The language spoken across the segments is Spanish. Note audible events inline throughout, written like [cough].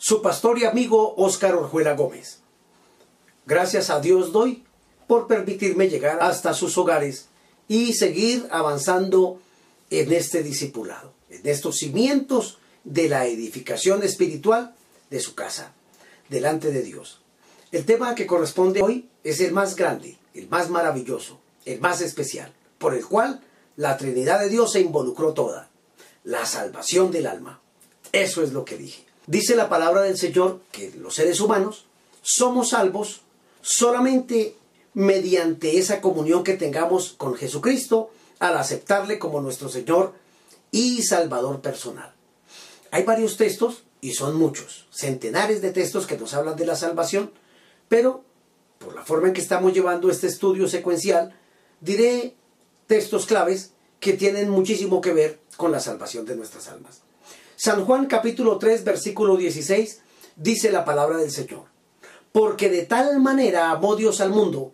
su pastor y amigo Óscar Orjuela Gómez. Gracias a Dios doy por permitirme llegar hasta sus hogares y seguir avanzando en este discipulado, en estos cimientos de la edificación espiritual de su casa, delante de Dios. El tema que corresponde hoy es el más grande, el más maravilloso, el más especial, por el cual la Trinidad de Dios se involucró toda, la salvación del alma. Eso es lo que dije. Dice la palabra del Señor que los seres humanos somos salvos solamente mediante esa comunión que tengamos con Jesucristo al aceptarle como nuestro Señor y Salvador personal. Hay varios textos, y son muchos, centenares de textos que nos hablan de la salvación, pero por la forma en que estamos llevando este estudio secuencial, diré textos claves que tienen muchísimo que ver con la salvación de nuestras almas. San Juan capítulo 3 versículo 16 dice la palabra del Señor. Porque de tal manera amó Dios al mundo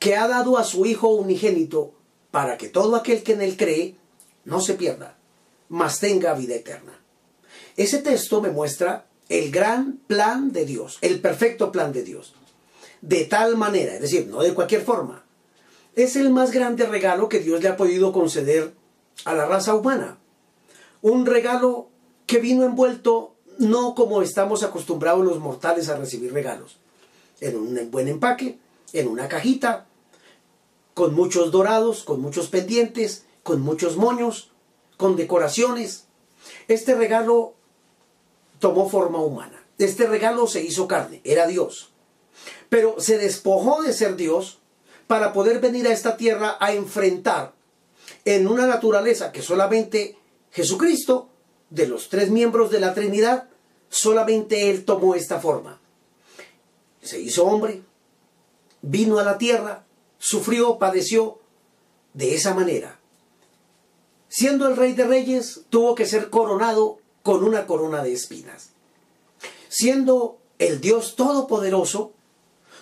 que ha dado a su Hijo unigénito para que todo aquel que en él cree no se pierda, mas tenga vida eterna. Ese texto me muestra el gran plan de Dios, el perfecto plan de Dios. De tal manera, es decir, no de cualquier forma. Es el más grande regalo que Dios le ha podido conceder a la raza humana. Un regalo que vino envuelto no como estamos acostumbrados los mortales a recibir regalos, en un buen empaque, en una cajita, con muchos dorados, con muchos pendientes, con muchos moños, con decoraciones. Este regalo tomó forma humana. Este regalo se hizo carne, era Dios. Pero se despojó de ser Dios para poder venir a esta tierra a enfrentar en una naturaleza que solamente Jesucristo de los tres miembros de la Trinidad, solamente Él tomó esta forma. Se hizo hombre, vino a la tierra, sufrió, padeció de esa manera. Siendo el rey de reyes, tuvo que ser coronado con una corona de espinas. Siendo el Dios todopoderoso,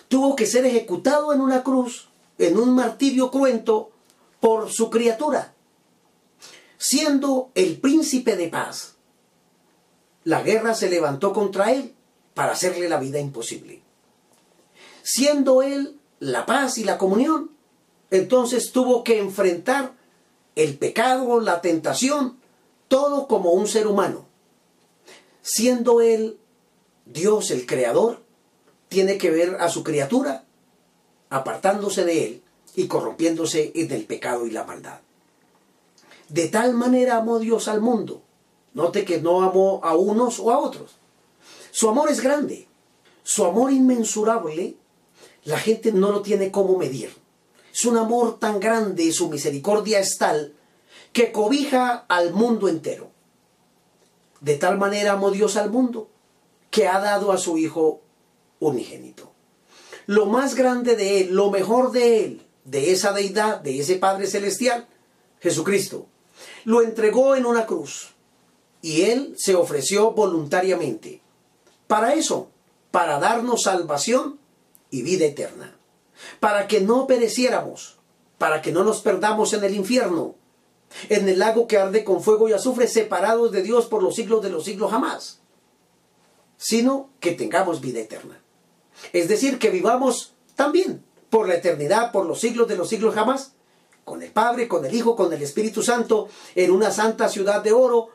tuvo que ser ejecutado en una cruz, en un martirio cruento, por su criatura siendo el príncipe de paz. La guerra se levantó contra él para hacerle la vida imposible. Siendo él la paz y la comunión, entonces tuvo que enfrentar el pecado, la tentación, todo como un ser humano. Siendo él Dios el creador, tiene que ver a su criatura apartándose de él y corrompiéndose en el pecado y la maldad. De tal manera amó Dios al mundo. Note que no amó a unos o a otros. Su amor es grande. Su amor inmensurable, la gente no lo tiene cómo medir. Es un amor tan grande y su misericordia es tal que cobija al mundo entero. De tal manera amó Dios al mundo que ha dado a su Hijo unigénito. Lo más grande de Él, lo mejor de Él, de esa deidad, de ese Padre Celestial, Jesucristo, lo entregó en una cruz y Él se ofreció voluntariamente. Para eso, para darnos salvación y vida eterna. Para que no pereciéramos, para que no nos perdamos en el infierno, en el lago que arde con fuego y azufre, separados de Dios por los siglos de los siglos jamás, sino que tengamos vida eterna. Es decir, que vivamos también por la eternidad, por los siglos de los siglos jamás, con el Padre, con el Hijo, con el Espíritu Santo, en una santa ciudad de oro,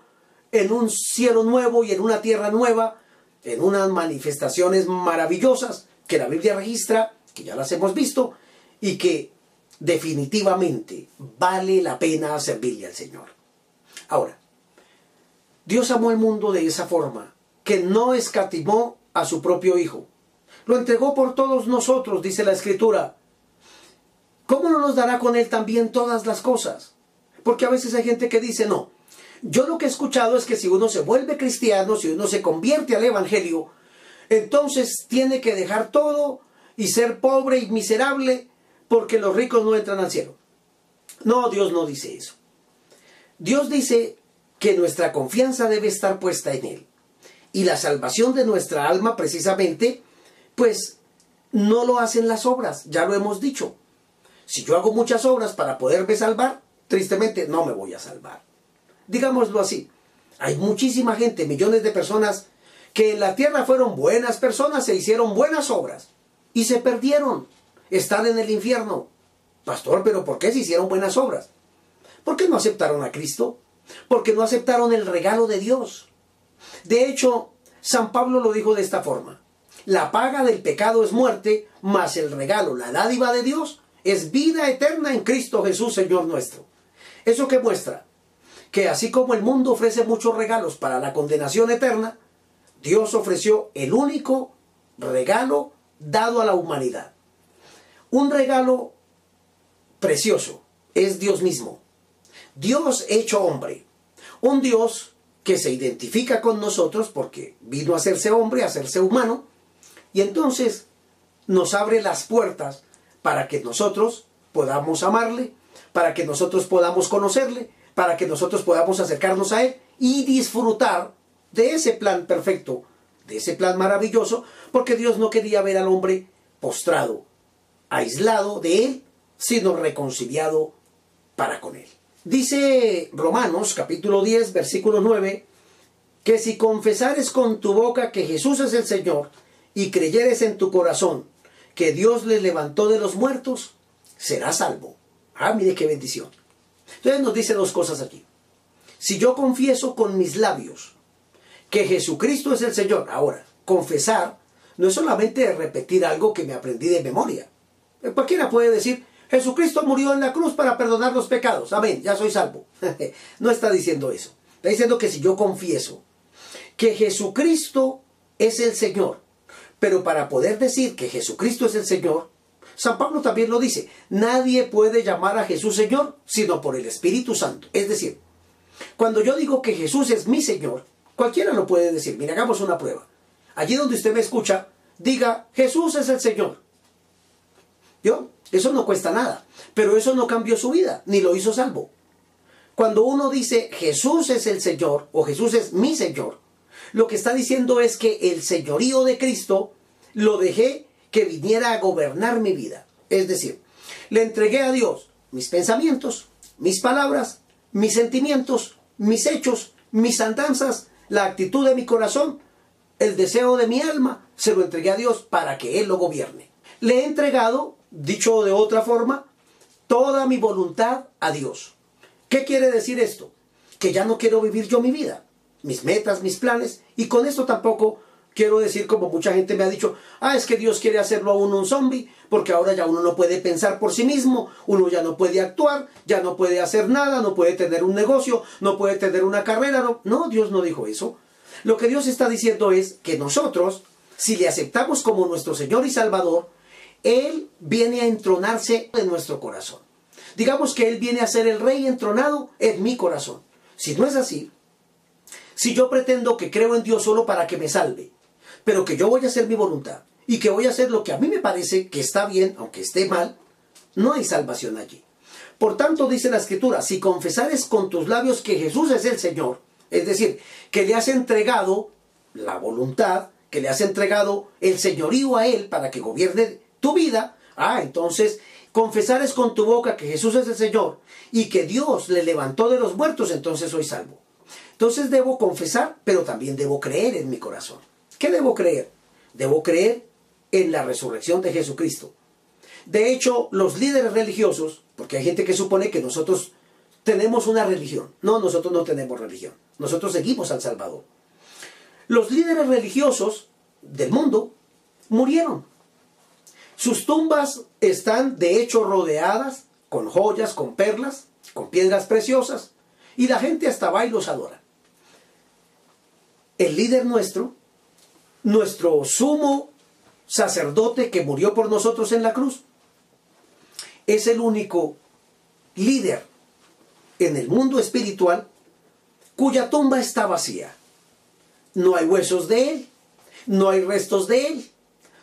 en un cielo nuevo y en una tierra nueva, en unas manifestaciones maravillosas que la Biblia registra, que ya las hemos visto, y que definitivamente vale la pena servirle al Señor. Ahora, Dios amó al mundo de esa forma, que no escatimó a su propio Hijo. Lo entregó por todos nosotros, dice la Escritura. ¿Cómo no nos dará con Él también todas las cosas? Porque a veces hay gente que dice, no, yo lo que he escuchado es que si uno se vuelve cristiano, si uno se convierte al Evangelio, entonces tiene que dejar todo y ser pobre y miserable porque los ricos no entran al cielo. No, Dios no dice eso. Dios dice que nuestra confianza debe estar puesta en Él. Y la salvación de nuestra alma precisamente, pues no lo hacen las obras, ya lo hemos dicho. Si yo hago muchas obras para poderme salvar, tristemente no me voy a salvar. Digámoslo así, hay muchísima gente, millones de personas que en la tierra fueron buenas personas, se hicieron buenas obras y se perdieron. Están en el infierno. Pastor, pero ¿por qué se hicieron buenas obras? ¿Por qué no aceptaron a Cristo? Porque no aceptaron el regalo de Dios. De hecho, San Pablo lo dijo de esta forma. La paga del pecado es muerte, mas el regalo, la dádiva de Dios, es vida eterna en Cristo Jesús, Señor nuestro. ¿Eso que muestra? Que así como el mundo ofrece muchos regalos para la condenación eterna, Dios ofreció el único regalo dado a la humanidad. Un regalo precioso es Dios mismo. Dios hecho hombre. Un Dios que se identifica con nosotros porque vino a hacerse hombre, a hacerse humano, y entonces nos abre las puertas para que nosotros podamos amarle, para que nosotros podamos conocerle, para que nosotros podamos acercarnos a Él y disfrutar de ese plan perfecto, de ese plan maravilloso, porque Dios no quería ver al hombre postrado, aislado de Él, sino reconciliado para con Él. Dice Romanos capítulo 10, versículo 9, que si confesares con tu boca que Jesús es el Señor y creyeres en tu corazón que Dios le levantó de los muertos, serás salvo. Ah, mire qué bendición. Entonces nos dice dos cosas aquí. Si yo confieso con mis labios que Jesucristo es el Señor, ahora, confesar no es solamente repetir algo que me aprendí de memoria. Cualquiera puede decir, Jesucristo murió en la cruz para perdonar los pecados. Amén, ya soy salvo. [laughs] no está diciendo eso. Está diciendo que si yo confieso que Jesucristo es el Señor, pero para poder decir que Jesucristo es el Señor, San Pablo también lo dice, nadie puede llamar a Jesús Señor sino por el Espíritu Santo. Es decir, cuando yo digo que Jesús es mi Señor, cualquiera lo puede decir. Mira, hagamos una prueba. Allí donde usted me escucha, diga, Jesús es el Señor. ¿Yo? Eso no cuesta nada, pero eso no cambió su vida, ni lo hizo salvo. Cuando uno dice Jesús es el Señor o Jesús es mi Señor, lo que está diciendo es que el señorío de Cristo lo dejé que viniera a gobernar mi vida. Es decir, le entregué a Dios mis pensamientos, mis palabras, mis sentimientos, mis hechos, mis andanzas, la actitud de mi corazón, el deseo de mi alma, se lo entregué a Dios para que Él lo gobierne. Le he entregado Dicho de otra forma, toda mi voluntad a Dios. ¿Qué quiere decir esto? Que ya no quiero vivir yo mi vida, mis metas, mis planes, y con esto tampoco quiero decir como mucha gente me ha dicho, ah, es que Dios quiere hacerlo a uno un zombie, porque ahora ya uno no puede pensar por sí mismo, uno ya no puede actuar, ya no puede hacer nada, no puede tener un negocio, no puede tener una carrera, no, no, Dios no dijo eso. Lo que Dios está diciendo es que nosotros, si le aceptamos como nuestro Señor y Salvador, él viene a entronarse en nuestro corazón. Digamos que Él viene a ser el rey entronado en mi corazón. Si no es así, si yo pretendo que creo en Dios solo para que me salve, pero que yo voy a hacer mi voluntad y que voy a hacer lo que a mí me parece que está bien, aunque esté mal, no hay salvación allí. Por tanto, dice la Escritura, si confesares con tus labios que Jesús es el Señor, es decir, que le has entregado la voluntad, que le has entregado el señorío a Él para que gobierne tu vida, ah, entonces confesares con tu boca que Jesús es el Señor y que Dios le levantó de los muertos, entonces soy salvo. Entonces debo confesar, pero también debo creer en mi corazón. ¿Qué debo creer? Debo creer en la resurrección de Jesucristo. De hecho, los líderes religiosos, porque hay gente que supone que nosotros tenemos una religión. No, nosotros no tenemos religión. Nosotros seguimos al Salvador. Los líderes religiosos del mundo murieron. Sus tumbas están de hecho rodeadas con joyas, con perlas, con piedras preciosas, y la gente hasta va y los adora. El líder nuestro, nuestro sumo sacerdote que murió por nosotros en la cruz, es el único líder en el mundo espiritual cuya tumba está vacía. No hay huesos de él. no hay restos de él.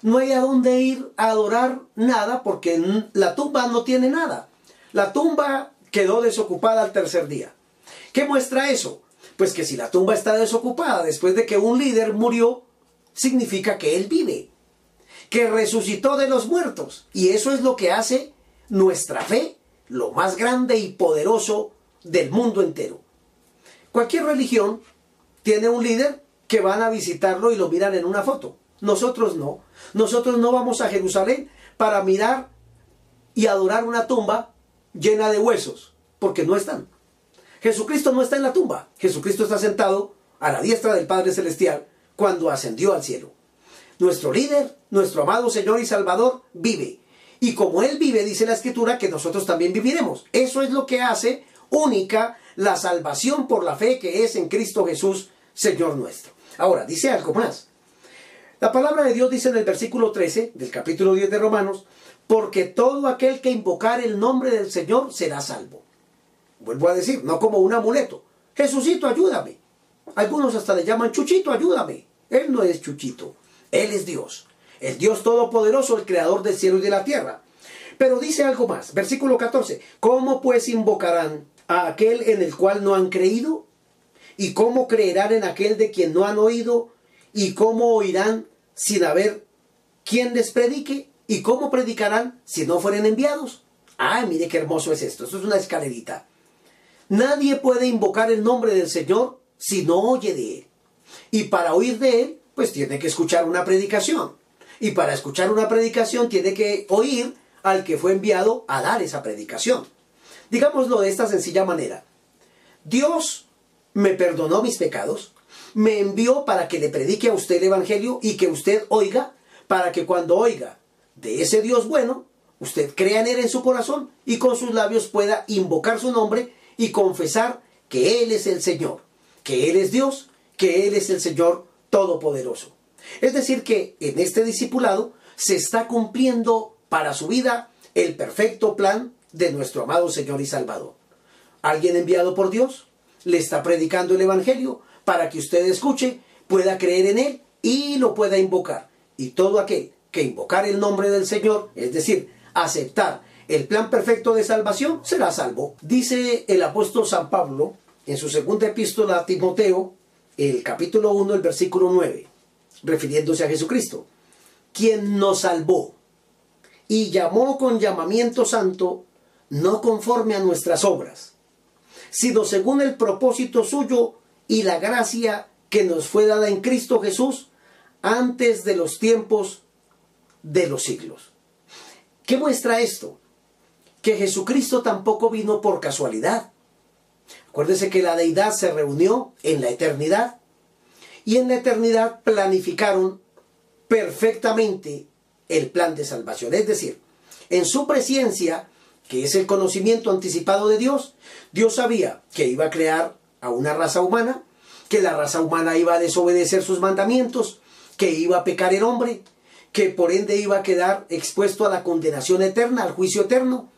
No hay a dónde ir a adorar nada porque la tumba no tiene nada. La tumba quedó desocupada al tercer día. ¿Qué muestra eso? Pues que si la tumba está desocupada después de que un líder murió, significa que él vive, que resucitó de los muertos. Y eso es lo que hace nuestra fe lo más grande y poderoso del mundo entero. Cualquier religión tiene un líder que van a visitarlo y lo miran en una foto. Nosotros no. Nosotros no vamos a Jerusalén para mirar y adorar una tumba llena de huesos, porque no están. Jesucristo no está en la tumba. Jesucristo está sentado a la diestra del Padre Celestial cuando ascendió al cielo. Nuestro líder, nuestro amado Señor y Salvador, vive. Y como Él vive, dice la Escritura, que nosotros también viviremos. Eso es lo que hace única la salvación por la fe que es en Cristo Jesús, Señor nuestro. Ahora, dice algo más. La palabra de Dios dice en el versículo 13 del capítulo 10 de Romanos, porque todo aquel que invocar el nombre del Señor será salvo. Vuelvo a decir, no como un amuleto. Jesucito, ayúdame. Algunos hasta le llaman Chuchito, ayúdame. Él no es Chuchito, Él es Dios. El Dios Todopoderoso, el Creador del cielo y de la tierra. Pero dice algo más, versículo 14, ¿cómo pues invocarán a aquel en el cual no han creído? ¿Y cómo creerán en aquel de quien no han oído? ¿Y cómo oirán sin haber quien les predique? ¿Y cómo predicarán si no fueren enviados? Ah, mire qué hermoso es esto. Esto es una escalerita. Nadie puede invocar el nombre del Señor si no oye de Él. Y para oír de Él, pues tiene que escuchar una predicación. Y para escuchar una predicación tiene que oír al que fue enviado a dar esa predicación. Digámoslo de esta sencilla manera. Dios me perdonó mis pecados, me envió para que le predique a usted el Evangelio y que usted oiga, para que cuando oiga de ese Dios bueno, usted crea en él en su corazón y con sus labios pueda invocar su nombre y confesar que Él es el Señor, que Él es Dios, que Él es el Señor Todopoderoso. Es decir, que en este discipulado se está cumpliendo para su vida el perfecto plan de nuestro amado Señor y Salvador. Alguien enviado por Dios le está predicando el Evangelio para que usted escuche, pueda creer en Él y lo pueda invocar. Y todo aquel que invocar el nombre del Señor, es decir, aceptar el plan perfecto de salvación, será salvo. Dice el apóstol San Pablo en su segunda epístola a Timoteo, el capítulo 1, el versículo 9, refiriéndose a Jesucristo, quien nos salvó y llamó con llamamiento santo, no conforme a nuestras obras, sino según el propósito suyo y la gracia que nos fue dada en Cristo Jesús antes de los tiempos de los siglos. ¿Qué muestra esto? Que Jesucristo tampoco vino por casualidad. Acuérdese que la deidad se reunió en la eternidad y en la eternidad planificaron perfectamente el plan de salvación. Es decir, en su presencia, que es el conocimiento anticipado de Dios, Dios sabía que iba a crear a una raza humana, que la raza humana iba a desobedecer sus mandamientos, que iba a pecar el hombre, que por ende iba a quedar expuesto a la condenación eterna, al juicio eterno,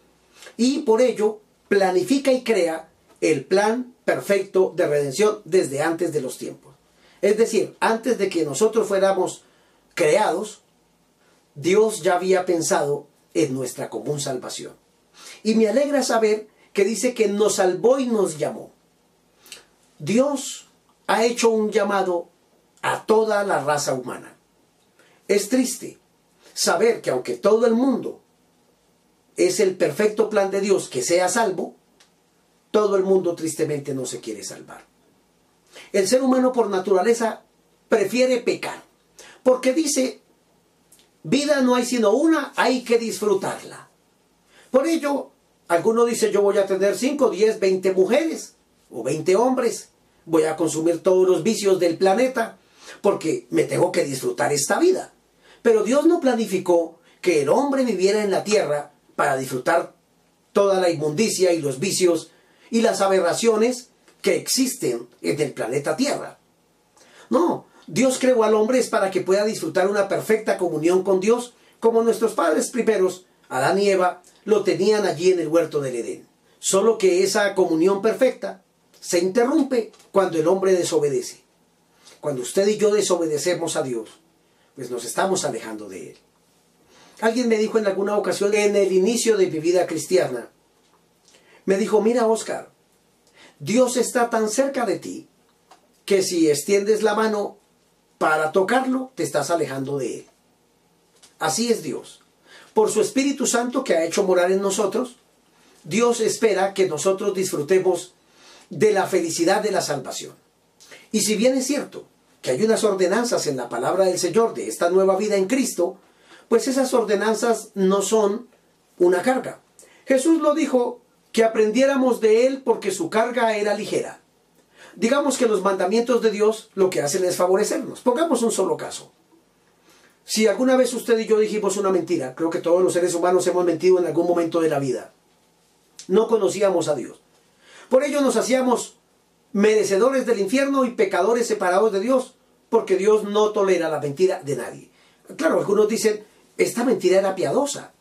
y por ello planifica y crea el plan perfecto de redención desde antes de los tiempos. Es decir, antes de que nosotros fuéramos creados, Dios ya había pensado en nuestra común salvación. Y me alegra saber que dice que nos salvó y nos llamó. Dios ha hecho un llamado a toda la raza humana. Es triste saber que aunque todo el mundo es el perfecto plan de Dios que sea salvo, todo el mundo tristemente no se quiere salvar. El ser humano por naturaleza prefiere pecar, porque dice, vida no hay sino una, hay que disfrutarla. Por ello, alguno dice, yo voy a tener 5, 10, 20 mujeres o 20 hombres, voy a consumir todos los vicios del planeta, porque me tengo que disfrutar esta vida. Pero Dios no planificó que el hombre viviera en la tierra para disfrutar toda la inmundicia y los vicios y las aberraciones que existen en el planeta Tierra. No, Dios creó al hombre es para que pueda disfrutar una perfecta comunión con Dios, como nuestros padres primeros, Adán y Eva, lo tenían allí en el huerto del Edén. Solo que esa comunión perfecta se interrumpe cuando el hombre desobedece. Cuando usted y yo desobedecemos a Dios, pues nos estamos alejando de Él. Alguien me dijo en alguna ocasión, en el inicio de mi vida cristiana, me dijo, mira Oscar, Dios está tan cerca de ti que si extiendes la mano para tocarlo, te estás alejando de Él. Así es Dios. Por su Espíritu Santo que ha hecho morar en nosotros, Dios espera que nosotros disfrutemos de la felicidad de la salvación. Y si bien es cierto que hay unas ordenanzas en la palabra del Señor de esta nueva vida en Cristo, pues esas ordenanzas no son una carga. Jesús lo dijo que aprendiéramos de Él porque su carga era ligera. Digamos que los mandamientos de Dios lo que hacen es favorecernos. Pongamos un solo caso. Si alguna vez usted y yo dijimos una mentira, creo que todos los seres humanos hemos mentido en algún momento de la vida. No conocíamos a Dios. Por ello nos hacíamos merecedores del infierno y pecadores separados de Dios, porque Dios no tolera la mentira de nadie. Claro, algunos dicen, esta mentira era piadosa.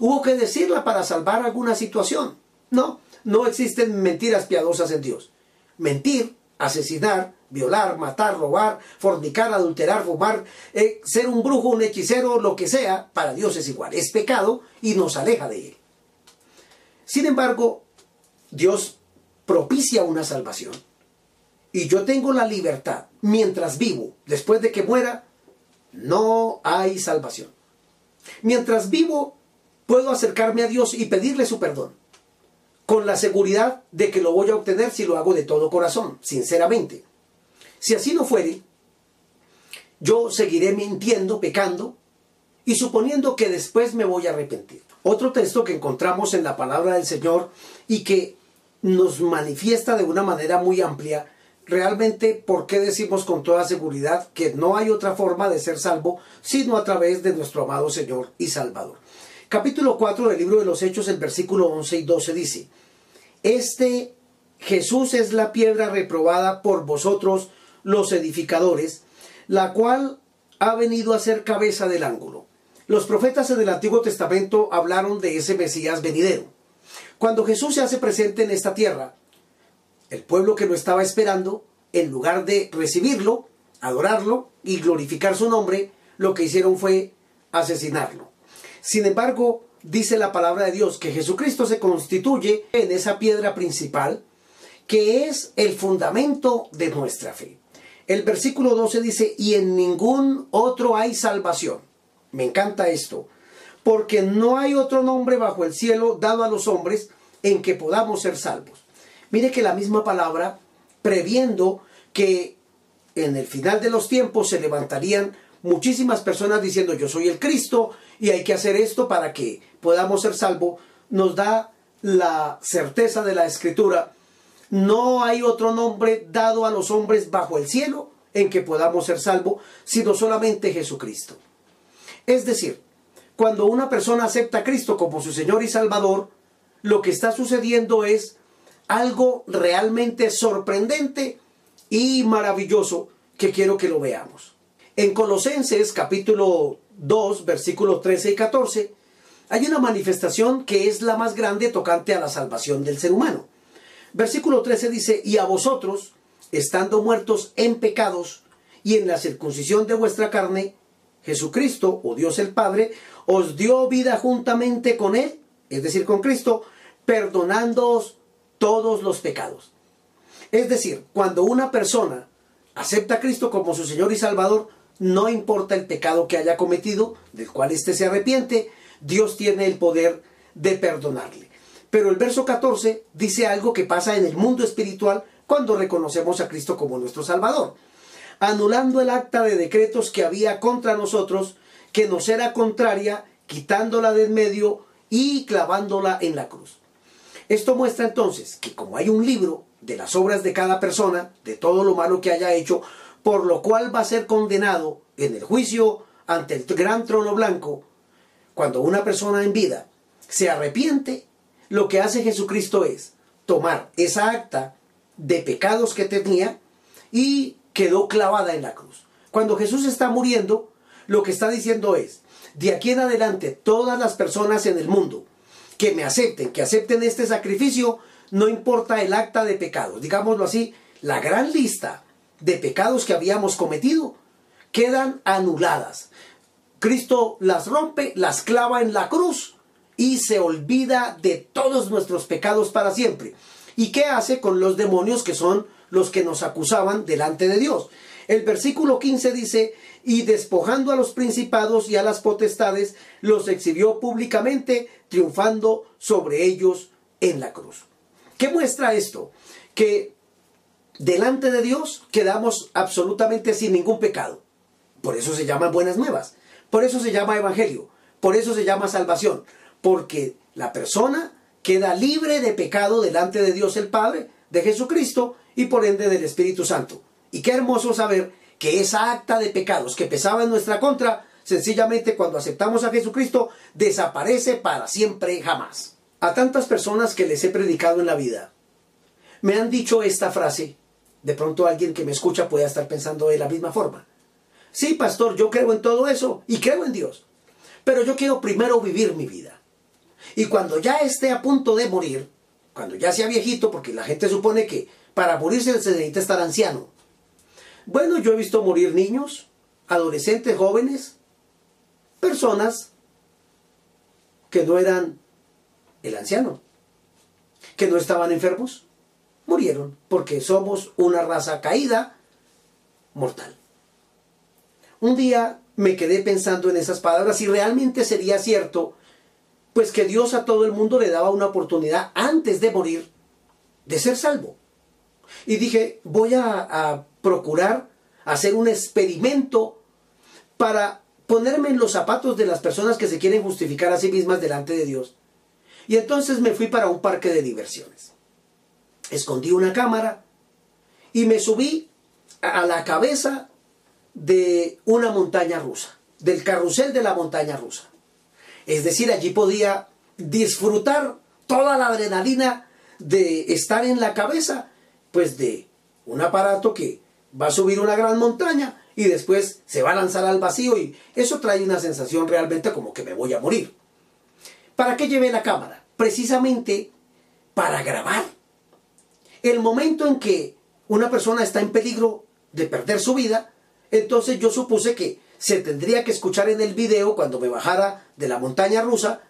Hubo que decirla para salvar alguna situación. No, no existen mentiras piadosas en Dios. Mentir, asesinar, violar, matar, robar, fornicar, adulterar, fumar, eh, ser un brujo, un hechicero, lo que sea, para Dios es igual. Es pecado y nos aleja de Él. Sin embargo, Dios propicia una salvación. Y yo tengo la libertad, mientras vivo, después de que muera, no hay salvación. Mientras vivo, puedo acercarme a Dios y pedirle su perdón con la seguridad de que lo voy a obtener si lo hago de todo corazón, sinceramente. Si así no fuere, yo seguiré mintiendo, pecando y suponiendo que después me voy a arrepentir. Otro texto que encontramos en la palabra del Señor y que nos manifiesta de una manera muy amplia realmente por qué decimos con toda seguridad que no hay otra forma de ser salvo sino a través de nuestro amado Señor y Salvador. Capítulo 4 del libro de los Hechos, el versículo 11 y 12 dice, Este Jesús es la piedra reprobada por vosotros los edificadores, la cual ha venido a ser cabeza del ángulo. Los profetas en el Antiguo Testamento hablaron de ese Mesías venidero. Cuando Jesús se hace presente en esta tierra, el pueblo que lo estaba esperando, en lugar de recibirlo, adorarlo y glorificar su nombre, lo que hicieron fue asesinarlo. Sin embargo, dice la palabra de Dios que Jesucristo se constituye en esa piedra principal que es el fundamento de nuestra fe. El versículo 12 dice, y en ningún otro hay salvación. Me encanta esto, porque no hay otro nombre bajo el cielo dado a los hombres en que podamos ser salvos. Mire que la misma palabra, previendo que en el final de los tiempos se levantarían muchísimas personas diciendo yo soy el Cristo y hay que hacer esto para que podamos ser salvos, nos da la certeza de la escritura. No hay otro nombre dado a los hombres bajo el cielo en que podamos ser salvos, sino solamente Jesucristo. Es decir, cuando una persona acepta a Cristo como su Señor y Salvador, lo que está sucediendo es algo realmente sorprendente y maravilloso que quiero que lo veamos. En Colosenses capítulo 2, versículos 13 y 14, hay una manifestación que es la más grande tocante a la salvación del ser humano. Versículo 13 dice, y a vosotros, estando muertos en pecados y en la circuncisión de vuestra carne, Jesucristo, o Dios el Padre, os dio vida juntamente con Él, es decir, con Cristo, perdonándoos todos los pecados. Es decir, cuando una persona acepta a Cristo como su Señor y Salvador, no importa el pecado que haya cometido, del cual éste se arrepiente, Dios tiene el poder de perdonarle. Pero el verso 14 dice algo que pasa en el mundo espiritual cuando reconocemos a Cristo como nuestro Salvador, anulando el acta de decretos que había contra nosotros, que nos era contraria, quitándola de en medio y clavándola en la cruz. Esto muestra entonces que como hay un libro de las obras de cada persona, de todo lo malo que haya hecho, por lo cual va a ser condenado en el juicio ante el gran trono blanco, cuando una persona en vida se arrepiente, lo que hace Jesucristo es tomar esa acta de pecados que tenía y quedó clavada en la cruz. Cuando Jesús está muriendo, lo que está diciendo es, de aquí en adelante, todas las personas en el mundo que me acepten, que acepten este sacrificio, no importa el acta de pecados, digámoslo así, la gran lista de pecados que habíamos cometido quedan anuladas. Cristo las rompe, las clava en la cruz y se olvida de todos nuestros pecados para siempre. ¿Y qué hace con los demonios que son los que nos acusaban delante de Dios? El versículo 15 dice, y despojando a los principados y a las potestades, los exhibió públicamente, triunfando sobre ellos en la cruz. ¿Qué muestra esto? Que delante de Dios quedamos absolutamente sin ningún pecado. Por eso se llaman buenas nuevas. Por eso se llama evangelio. Por eso se llama salvación. Porque la persona queda libre de pecado delante de Dios el Padre, de Jesucristo y por ende del Espíritu Santo. Y qué hermoso saber que esa acta de pecados que pesaba en nuestra contra, sencillamente cuando aceptamos a Jesucristo, desaparece para siempre jamás. A tantas personas que les he predicado en la vida, me han dicho esta frase, de pronto alguien que me escucha puede estar pensando de la misma forma. Sí, pastor, yo creo en todo eso y creo en Dios, pero yo quiero primero vivir mi vida. Y cuando ya esté a punto de morir, cuando ya sea viejito, porque la gente supone que para morirse se necesita estar anciano, bueno, yo he visto morir niños, adolescentes, jóvenes, personas que no eran el anciano, que no estaban enfermos, murieron porque somos una raza caída, mortal. Un día me quedé pensando en esas palabras y realmente sería cierto, pues que Dios a todo el mundo le daba una oportunidad antes de morir de ser salvo. Y dije, voy a, procurar hacer un experimento para ponerme en los zapatos de las personas que se quieren justificar a sí mismas delante de Dios. Y entonces me fui para un parque de diversiones. Escondí una cámara y me subí a la cabeza de una montaña rusa, del carrusel de la montaña rusa. Es decir, allí podía disfrutar toda la adrenalina de estar en la cabeza pues de un aparato que va a subir una gran montaña y después se va a lanzar al vacío y eso trae una sensación realmente como que me voy a morir. ¿Para qué llevé la cámara? Precisamente para grabar el momento en que una persona está en peligro de perder su vida, entonces yo supuse que se tendría que escuchar en el video cuando me bajara de la montaña rusa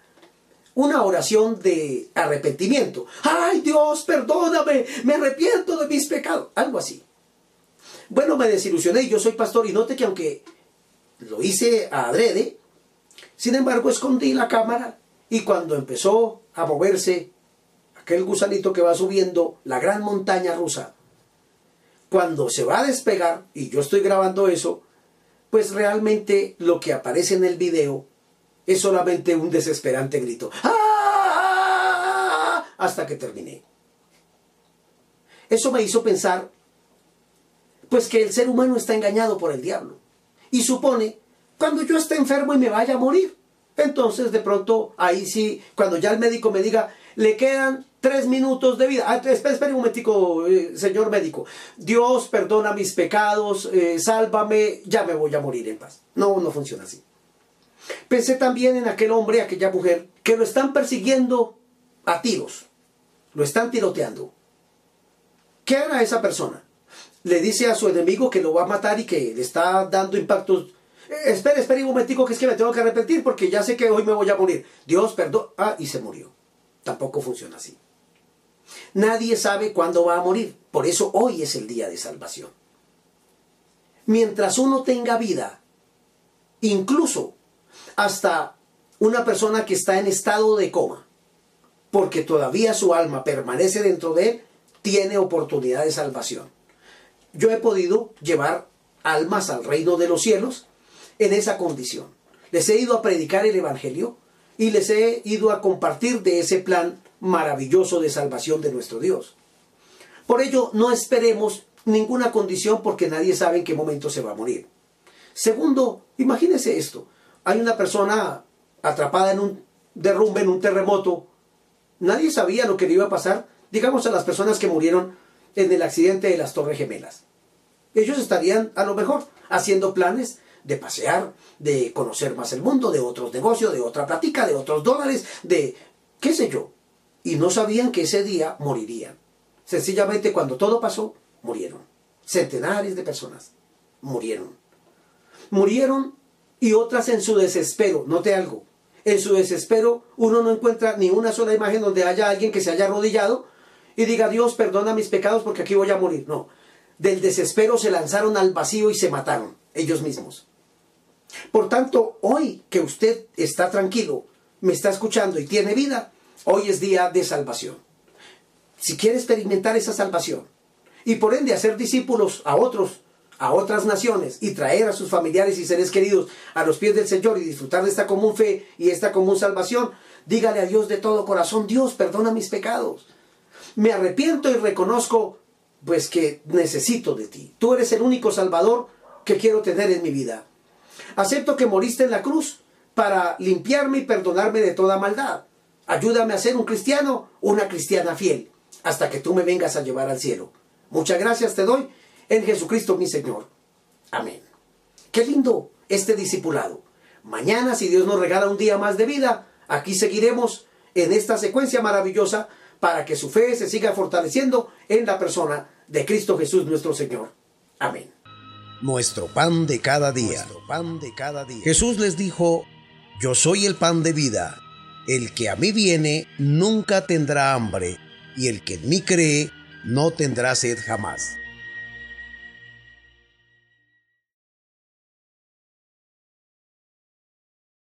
una oración de arrepentimiento. ¡Ay Dios, perdóname! Me arrepiento de mis pecados. Algo así. Bueno, me desilusioné. Yo soy pastor y note que aunque lo hice a adrede, sin embargo escondí la cámara y cuando empezó a moverse aquel gusanito que va subiendo la gran montaña rusa, cuando se va a despegar, y yo estoy grabando eso, pues realmente lo que aparece en el video es solamente un desesperante grito. ¡Ah! Hasta que terminé. Eso me hizo pensar, pues que el ser humano está engañado por el diablo. Y supone, cuando yo esté enfermo y me vaya a morir, entonces de pronto ahí sí, cuando ya el médico me diga, le quedan tres minutos de vida. Ah, un momentico, eh, señor médico. Dios perdona mis pecados, eh, sálvame, ya me voy a morir en paz. No, no funciona así. Pensé también en aquel hombre, aquella mujer, que lo están persiguiendo a tiros, lo están tiroteando. ¿Qué hará esa persona? Le dice a su enemigo que lo va a matar y que le está dando impactos. Eh, espera, espera un momentico que es que me tengo que arrepentir porque ya sé que hoy me voy a morir. Dios, perdón. Ah, y se murió. Tampoco funciona así. Nadie sabe cuándo va a morir. Por eso hoy es el día de salvación. Mientras uno tenga vida, incluso hasta una persona que está en estado de coma, porque todavía su alma permanece dentro de él, tiene oportunidad de salvación. Yo he podido llevar almas al reino de los cielos en esa condición. Les he ido a predicar el Evangelio y les he ido a compartir de ese plan maravilloso de salvación de nuestro Dios. Por ello, no esperemos ninguna condición porque nadie sabe en qué momento se va a morir. Segundo, imagínese esto hay una persona atrapada en un derrumbe, en un terremoto. Nadie sabía lo que le iba a pasar, digamos a las personas que murieron en el accidente de las Torres Gemelas. Ellos estarían a lo mejor haciendo planes de pasear, de conocer más el mundo, de otros negocios, de otra plática, de otros dólares, de qué sé yo. Y no sabían que ese día morirían. Sencillamente cuando todo pasó, murieron. Centenares de personas murieron. murieron y otras en su desespero. Note algo. En su desespero uno no encuentra ni una sola imagen donde haya alguien que se haya arrodillado y diga, Dios, perdona mis pecados porque aquí voy a morir. No. Del desespero se lanzaron al vacío y se mataron ellos mismos. Por tanto, hoy que usted está tranquilo, me está escuchando y tiene vida, hoy es día de salvación. Si quiere experimentar esa salvación y por ende hacer discípulos a otros, a otras naciones y traer a sus familiares y seres queridos a los pies del Señor y disfrutar de esta común fe y esta común salvación, dígale a Dios de todo corazón, Dios, perdona mis pecados. Me arrepiento y reconozco pues que necesito de ti. Tú eres el único Salvador que quiero tener en mi vida. Acepto que moriste en la cruz para limpiarme y perdonarme de toda maldad. Ayúdame a ser un cristiano, una cristiana fiel, hasta que tú me vengas a llevar al cielo. Muchas gracias te doy en Jesucristo mi Señor. Amén. Qué lindo este discipulado. Mañana, si Dios nos regala un día más de vida, aquí seguiremos en esta secuencia maravillosa para que su fe se siga fortaleciendo en la persona de Cristo Jesús nuestro Señor. Amén. Nuestro pan de cada día. pan de cada día. Jesús les dijo, yo soy el pan de vida. El que a mí viene nunca tendrá hambre, y el que en mí cree no tendrá sed jamás.